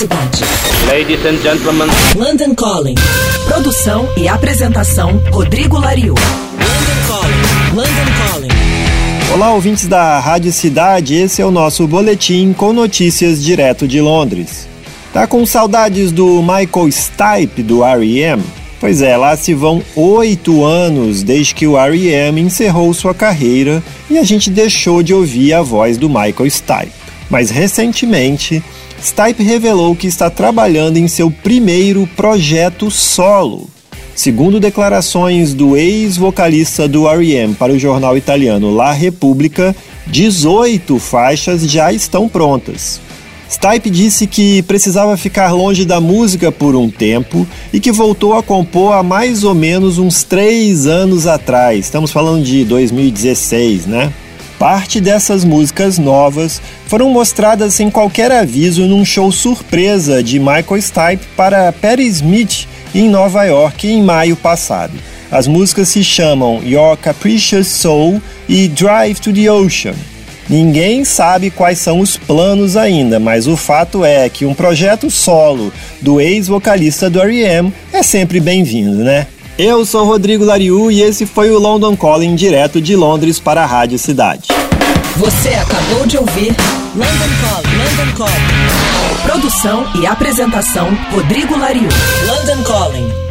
Ladies and gentlemen. London Calling. Produção e apresentação Rodrigo Lariu. London Calling. London Calling. Olá, ouvintes da Rádio Cidade. Esse é o nosso boletim com notícias direto de Londres. Tá com saudades do Michael Stipe do R.E.M.? Pois é, lá se vão oito anos desde que o R.E.M. encerrou sua carreira e a gente deixou de ouvir a voz do Michael Stipe. Mas recentemente, Stipe revelou que está trabalhando em seu primeiro projeto solo. Segundo declarações do ex-vocalista do R.E.M. para o jornal italiano La Repubblica, 18 faixas já estão prontas. Stipe disse que precisava ficar longe da música por um tempo e que voltou a compor há mais ou menos uns três anos atrás. Estamos falando de 2016, né? Parte dessas músicas novas foram mostradas sem qualquer aviso num show surpresa de Michael Stipe para Perry Smith em Nova York em maio passado. As músicas se chamam Your Capricious Soul e Drive to the Ocean. Ninguém sabe quais são os planos ainda, mas o fato é que um projeto solo do ex-vocalista do R.E.M. é sempre bem-vindo, né? Eu sou Rodrigo Lariu e esse foi o London Calling direto de Londres para a Rádio Cidade. Você acabou de ouvir London Calling. London Calling. Produção e apresentação Rodrigo Lariu. London Calling.